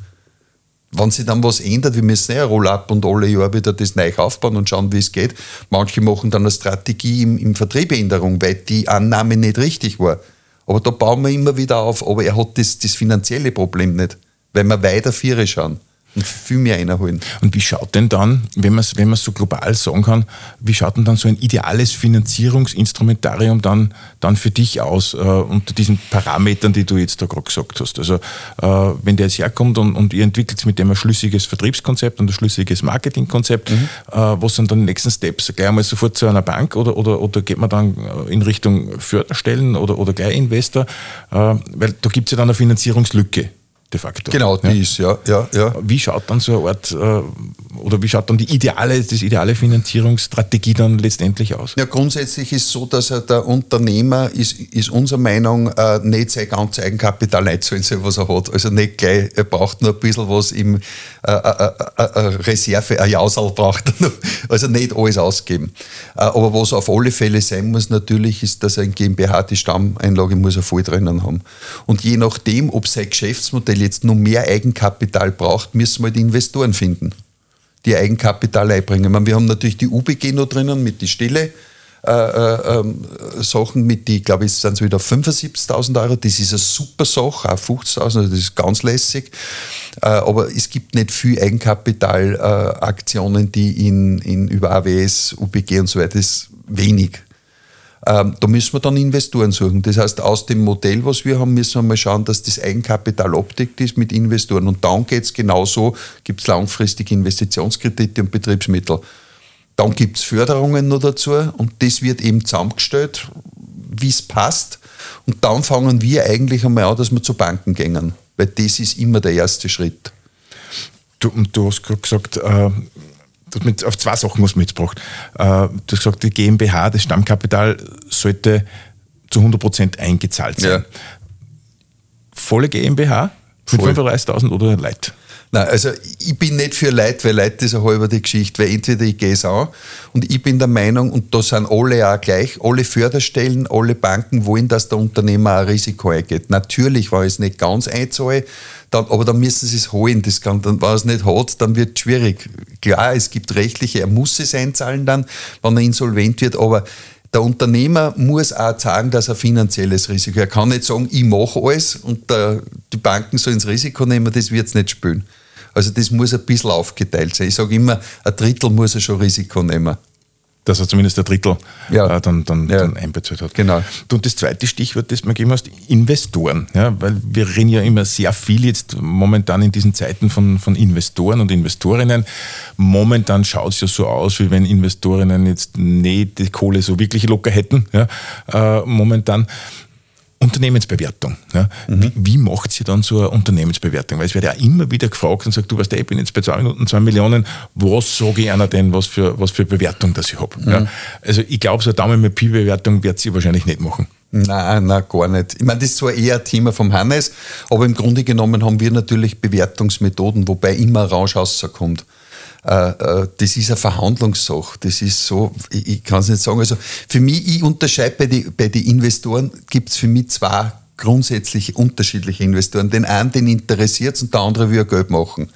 Wenn sich dann was ändert, wir müssen ja Roll-up und alle Jahre wieder das neu aufbauen und schauen, wie es geht. Manche machen dann eine Strategie im, im Vertriebänderung, weil die Annahme nicht richtig war. Aber da bauen wir immer wieder auf. Aber er hat das, das finanzielle Problem nicht, weil wir weiter Viere schauen viel mehr einholen. Und wie schaut denn dann, wenn man es wenn so global sagen kann, wie schaut denn dann so ein ideales Finanzierungsinstrumentarium dann, dann für dich aus, äh, unter diesen Parametern, die du jetzt da gerade gesagt hast? Also äh, wenn der jetzt herkommt und, und ihr entwickelt mit dem ein schlüssiges Vertriebskonzept und ein schlüssiges Marketingkonzept, mhm. äh, was sind dann die nächsten Steps? Gleich einmal sofort zu einer Bank oder, oder, oder geht man dann äh, in Richtung Förderstellen oder, oder gleich Investor? Äh, weil da gibt es ja dann eine Finanzierungslücke de facto. Genau, die ja. ist, ja, ja, ja. Wie schaut dann so eine Art, äh, oder wie schaut dann die ideale, das ideale Finanzierungsstrategie dann letztendlich aus? Ja, grundsätzlich ist so, dass der Unternehmer ist, ist unserer Meinung äh, nicht sein ganzes Eigenkapital einzahlen soll, was er hat. Also nicht gleich, er braucht nur ein bisschen was im äh, äh, äh, äh Reserve, ein Jausal braucht er noch. (laughs) Also nicht alles ausgeben. aber was auf alle Fälle sein muss natürlich, ist, dass ein GmbH die Stammeinlage muss er voll drinnen haben. Und je nachdem, ob sein Geschäftsmodell weil jetzt noch mehr Eigenkapital braucht, müssen wir die Investoren finden, die Eigenkapital einbringen. Meine, wir haben natürlich die UBG noch drinnen mit den Stille. Äh, äh, ähm, Sachen mit die, glaube ich, sind es wieder 75.000 Euro. Das ist eine super Sache, auch 50.000, also das ist ganz lässig. Äh, aber es gibt nicht viel Eigenkapitalaktionen, die in, in über AWS, UBG und so weiter, ist wenig. Ähm, da müssen wir dann Investoren suchen. Das heißt, aus dem Modell, was wir haben, müssen wir mal schauen, dass das Eigenkapital abdeckt ist mit Investoren. Und dann geht es genauso, gibt es langfristige Investitionskredite und Betriebsmittel. Dann gibt es Förderungen noch dazu und das wird eben zusammengestellt, wie es passt. Und dann fangen wir eigentlich einmal an, dass wir zu Banken gehen, weil das ist immer der erste Schritt. Du, du hast gerade gesagt, äh, mit, auf zwei Sachen was braucht. Äh, du hast gesagt, die GmbH, das Stammkapital sollte zu 100% eingezahlt sein. Ja. Volle GmbH für 35.000 oder Leid? Nein, also ich bin nicht für Leid, weil Leid ist eine halbe die Geschichte, weil entweder ich gehe es an und ich bin der Meinung, und da sind alle auch gleich, alle Förderstellen, alle Banken wollen, dass der Unternehmer ein Risiko eingeht. Natürlich, weil ich es nicht ganz einzahle, dann, aber dann müssen sie es holen. Das kann, dann, wenn er es nicht hat, dann wird es schwierig. Klar, es gibt rechtliche, er muss es einzahlen dann, wenn er insolvent wird, aber der Unternehmer muss auch sagen, dass er finanzielles Risiko. Er kann nicht sagen, ich mache alles und der, die Banken sollen das Risiko nehmen, das wird es nicht spüren. Also das muss ein bisschen aufgeteilt sein. Ich sage immer, ein Drittel muss er schon Risiko nehmen dass er zumindest ein Drittel ja. äh, dann, dann, ja. dann einbezahlt hat. Genau. Und das zweite Stichwort, das du mir gegeben hast, Investoren. Ja, weil wir reden ja immer sehr viel jetzt momentan in diesen Zeiten von, von Investoren und Investorinnen. Momentan schaut es ja so aus, wie wenn Investorinnen jetzt nicht die Kohle so wirklich locker hätten. Ja, äh, momentan. Unternehmensbewertung. Ja. Mhm. Wie, wie, macht sie dann so eine Unternehmensbewertung? Weil es wird ja immer wieder gefragt und sagt, du weißt, ich bin jetzt bei zwei Minuten zwei Millionen, was sage ich einer denn, was für, was für Bewertung das ich habe? Mhm. Ja. Also ich glaube, so eine Daumen mit Pi-Bewertung wird sie wahrscheinlich nicht machen. Nein, nein, gar nicht. Ich meine, das ist zwar eher ein Thema vom Hannes, aber im Grunde genommen haben wir natürlich Bewertungsmethoden, wobei immer Rausch rauskommt. Äh, äh, das ist eine Verhandlungssache. Das ist so, ich, ich kann es nicht sagen. Also für mich, ich unterscheide bei den bei die Investoren, gibt es für mich zwei grundsätzlich unterschiedliche Investoren. Den einen, den interessiert es und der andere will Geld machen.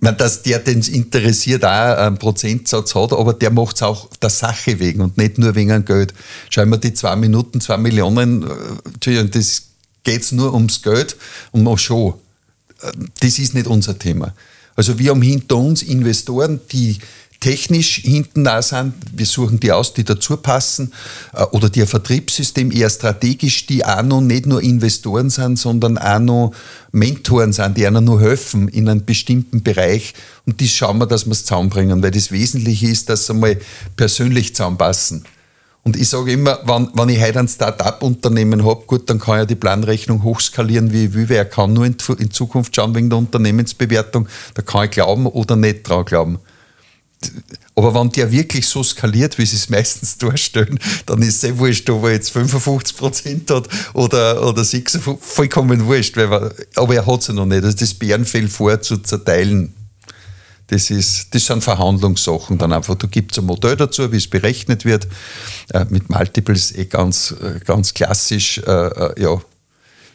meine, dass der, den es interessiert, auch einen Prozentsatz hat, aber der macht es auch der Sache wegen und nicht nur wegen einem Geld. Schauen wir die zwei Minuten, zwei Millionen, äh, das geht nur ums Geld und noch schon. Das ist nicht unser Thema. Also wir haben hinter uns Investoren, die technisch hinten da sind. Wir suchen die aus, die dazu passen. Äh, oder die ein Vertriebssystem eher strategisch, die auch noch nicht nur Investoren sind, sondern auch noch Mentoren sind, die einer nur helfen in einem bestimmten Bereich. Und die schauen wir, dass wir es zusammenbringen, weil das Wesentliche ist, dass sie mal persönlich zusammenpassen. Und ich sage immer, wenn, wenn ich heute ein Start-up-Unternehmen habe, gut, dann kann ich die Planrechnung hochskalieren, wie ich will, weil er kann nur in, in, Zukunft schauen wegen der Unternehmensbewertung. Da kann ich glauben oder nicht dran glauben. Aber wenn der wirklich so skaliert, wie sie es meistens darstellen, dann ist es sehr wurscht, ob er jetzt 55 Prozent hat oder, oder 56, vollkommen wurscht. Weil, aber er hat es ja noch nicht. Also das Bärenfell vor zu zerteilen das, ist, das sind Verhandlungssachen dann einfach. Da gibt es ein Modell dazu, wie es berechnet wird. Äh, mit Multiples eh ganz, äh, ganz klassisch. Äh, äh, ja.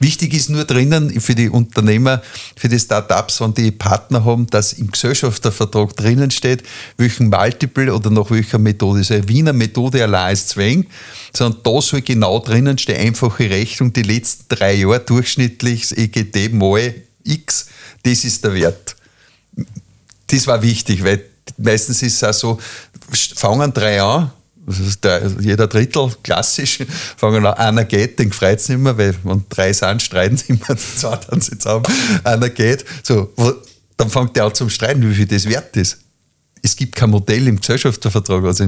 Wichtig ist nur drinnen für die Unternehmer, für die Startups, wenn die Partner haben, dass im Gesellschaftervertrag drinnen steht, welchen Multiple oder nach welcher Methode. Also Wiener Methode allein ist Zwang, sondern da soll genau drinnen stehen, einfache Rechnung, die letzten drei Jahre durchschnittlich EGD mal X, das ist der Wert das war wichtig, weil meistens ist es auch so, fangen drei an, der, jeder Drittel, klassisch, fangen an, einer geht, den freut es nicht mehr, weil wenn drei sind, streiten sie immer, (laughs) zwei dann sie zusammen, einer geht, so, dann fängt der an zum Streiten, wie viel das wert ist. Es gibt kein Modell im Gesellschaftsvertrag, also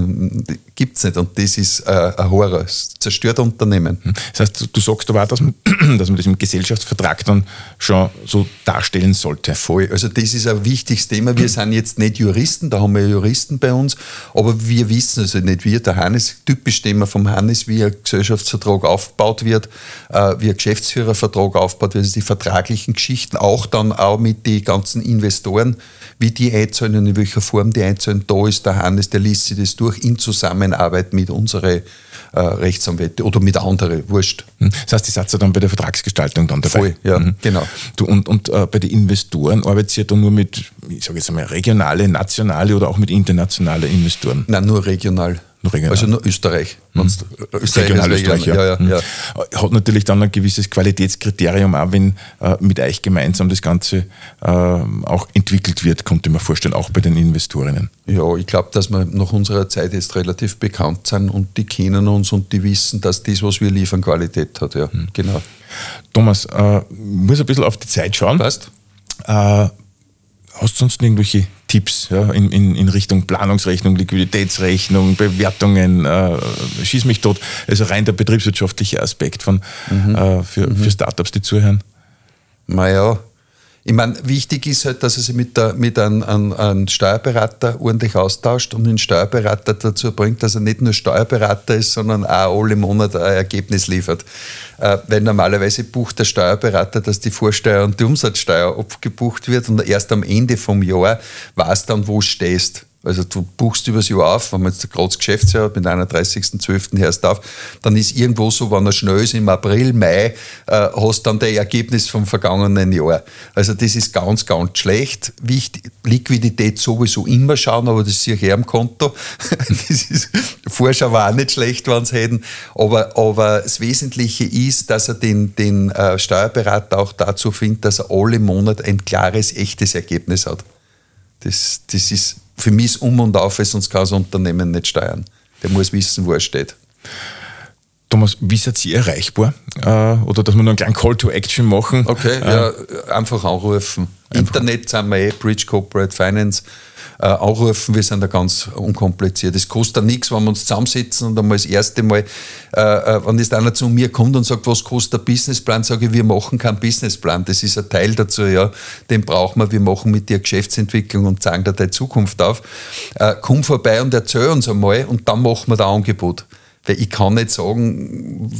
gibt es nicht und das ist äh, ein Horror, es zerstört Unternehmen. Hm. Das heißt, du sagst aber auch, dass man, (clears throat) dass man das im Gesellschaftsvertrag dann schon so darstellen sollte. Voll, also das ist ein wichtiges Thema. Wir sind jetzt nicht Juristen, da haben wir Juristen bei uns, aber wir wissen also nicht, wie der Hannes, typisch Thema vom Hannes, wie ein Gesellschaftsvertrag aufgebaut wird, äh, wie ein Geschäftsführervertrag aufgebaut wird, also die vertraglichen Geschichten, auch dann auch mit den ganzen Investoren, wie die einzahlen und in welcher Form die einzahlen. Da ist der Hannes, der liest sich das durch in Zusammenarbeit mit unseren äh, Rechtsanwälten oder mit anderen, wurscht. Hm. Das heißt, die Satz dann bei der Vertragsgestaltung dann dabei. Voll, ja, mhm. genau. Du, und und äh, bei den Investoren arbeitet ihr dann nur mit, ich sage jetzt einmal, regionale, nationale oder auch mit internationalen Investoren? Nein, nur regional. Regional. Also nur Österreich. Mhm. Österreich, regional Österreich, ja. Ja, ja, ja. Hat natürlich dann ein gewisses Qualitätskriterium, auch wenn äh, mit euch gemeinsam das Ganze äh, auch entwickelt wird, konnte man vorstellen, auch bei den Investorinnen. Ja, ich glaube, dass wir nach unserer Zeit jetzt relativ bekannt sind und die kennen uns und die wissen, dass das, was wir liefern, Qualität hat. Ja, mhm. genau. Thomas, äh, muss ein bisschen auf die Zeit schauen. Passt. Äh, Hast du sonst irgendwelche Tipps ja, in, in, in, Richtung Planungsrechnung, Liquiditätsrechnung, Bewertungen, äh, schieß mich tot, also rein der betriebswirtschaftliche Aspekt von, mhm. äh, für, mhm. für Startups, die zuhören? Naja, ich meine, wichtig ist halt, dass er sich mit, der, mit einem, einem, einem, Steuerberater ordentlich austauscht und den Steuerberater dazu bringt, dass er nicht nur Steuerberater ist, sondern auch alle Monate ein Ergebnis liefert. Äh, weil normalerweise bucht der Steuerberater, dass die Vorsteuer und die Umsatzsteuer abgebucht wird und erst am Ende vom Jahr weiß dann, wo stehst. Also du buchst übers Jahr auf, wenn man jetzt gerade das Geschäftsjahr mit 31.12. hörst auf, dann ist irgendwo so, wenn er schnell ist, im April, Mai, äh, hast dann das Ergebnis vom vergangenen Jahr. Also das ist ganz, ganz schlecht. Wichtig, Liquidität sowieso immer schauen, aber das sehe ich eher am Konto. (laughs) das ist, Vorschau war auch nicht schlecht, wenn sie hätten. Aber, aber das Wesentliche ist, dass er den, den äh, Steuerberater auch dazu findet, dass er alle Monate ein klares, echtes Ergebnis hat. Das, das ist für mich ist um und auf, sonst kann das Unternehmen nicht steuern. Der muss wissen, wo er steht. Thomas, wie seid ihr erreichbar? Äh, oder dass wir nur einen kleinen Call to Action machen? Okay, äh, ja, einfach anrufen. Einfach. Internet sind wir eh, Bridge Corporate Finance äh, anrufen. Wir sind da ganz unkompliziert. Es kostet nichts, wenn wir uns zusammensetzen und einmal das erste Mal, äh, äh, wenn jetzt einer zu mir kommt und sagt, was kostet der Businessplan, sage ich, wir machen keinen Businessplan. Das ist ein Teil dazu, ja. Den brauchen wir. Wir machen mit dir Geschäftsentwicklung und zeigen dir deine Zukunft auf. Äh, komm vorbei und erzähl uns einmal und dann machen wir das Angebot. Weil ich kann nicht sagen,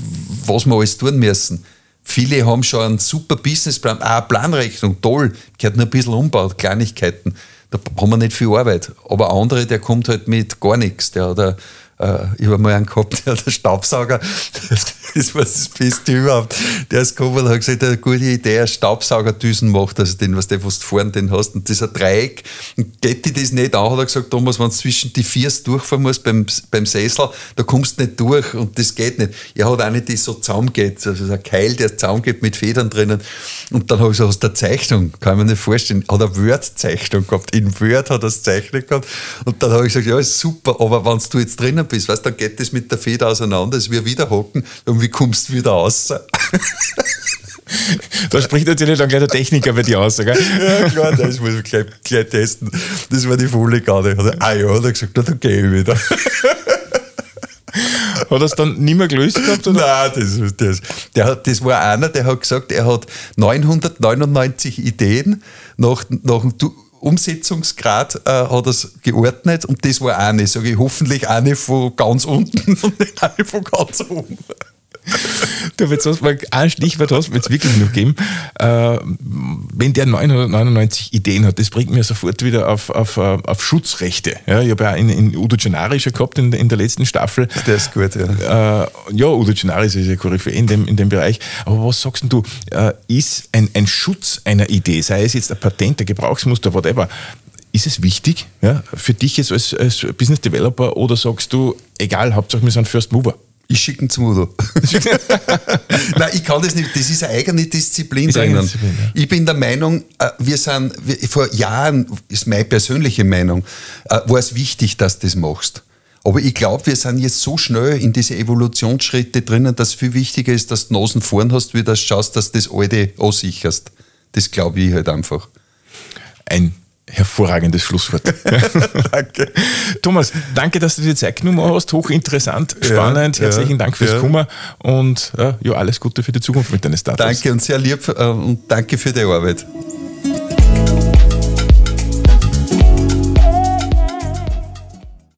was wir alles tun müssen. Viele haben schon einen super Businessplan, auch eine Planrechnung, toll, gehört nur ein bisschen umbaut, Kleinigkeiten da haben wir nicht viel Arbeit. Aber andere, der kommt halt mit gar nichts. Der hat eine, äh, ich habe mal einen gehabt, der hat einen Staubsauger, (laughs) das war das Beste überhaupt. Der ist gekommen und hat gesagt, eine gute Idee, ein Staubsaugerdüsen macht, also den, was du vorne den hast. Und das ein Dreieck. Und geht dir das nicht an, hat er gesagt, Thomas, wenn du zwischen die Viers durchfahren musst beim, beim Sessel, da kommst du nicht durch und das geht nicht. Er hat nicht, das so zusammengeht, also ein Keil, der zusammengeht mit Federn drinnen. Und dann habe ich hast du eine Zeichnung? Kann mir nicht vorstellen. Hat er Word-Zeichnung gehabt. In Word hat er es zeichnet gehabt. Und dann habe ich gesagt, ja, ist super, aber wenn du jetzt drinnen bist, weißt, dann geht das mit der Feder auseinander, es wird wieder hocken und wie kommst du wieder raus? Da spricht natürlich dann gleich der Techniker bei dir aus. Gell? Ja, klar, das muss ich gleich, gleich testen. Das war die volle Garde. Ah ja, hat er gesagt, na, dann gehe ich wieder. Hat er es dann nicht mehr gelöst gehabt? Oder? Nein, das, das, der hat, das war einer, der hat gesagt, er hat 999 Ideen nach, nach dem Umsetzungsgrad äh, hat er geordnet und das war eine, sage ich, hoffentlich eine von ganz unten (laughs) und nicht eine von ganz oben. Du, jetzt hast mal ein Stichwort hast du jetzt wirklich noch geben. Äh, wenn der 999 Ideen hat, das bringt mir sofort wieder auf, auf, äh, auf Schutzrechte. Ja, ich habe ja in, in Udo Gennari schon gehabt in, in der letzten Staffel. Der ist gut, ja. Äh, ja, Udo Gennari ist ja Koryphäe in dem, in dem Bereich. Aber was sagst du, äh, ist ein, ein Schutz einer Idee, sei es jetzt ein Patent, ein Gebrauchsmuster, whatever, ist es wichtig ja, für dich jetzt als, als Business Developer oder sagst du, egal, Hauptsache wir sind First Mover? Ich schicke ihn zum Udo. (laughs) Nein, ich kann das nicht. Das ist eine eigene Disziplin ist drinnen. Disziplin, ja. Ich bin der Meinung, äh, wir sind, vor Jahren, ist meine persönliche Meinung, äh, war es wichtig, dass du das machst. Aber ich glaube, wir sind jetzt so schnell in diese Evolutionsschritte drinnen, dass es viel wichtiger ist, dass du Nasen vorn hast, wie dass du schaust, dass du das Alte aussicherst. Das glaube ich halt einfach. Ein hervorragendes Schlusswort. (laughs) (laughs) danke. Thomas, danke, dass du dir Zeit genommen hast. Hochinteressant, spannend. Ja, Herzlichen ja, Dank fürs ja. Kummer und ja, alles Gute für die Zukunft mit deinen Startups. Danke und sehr lieb äh, und danke für die Arbeit.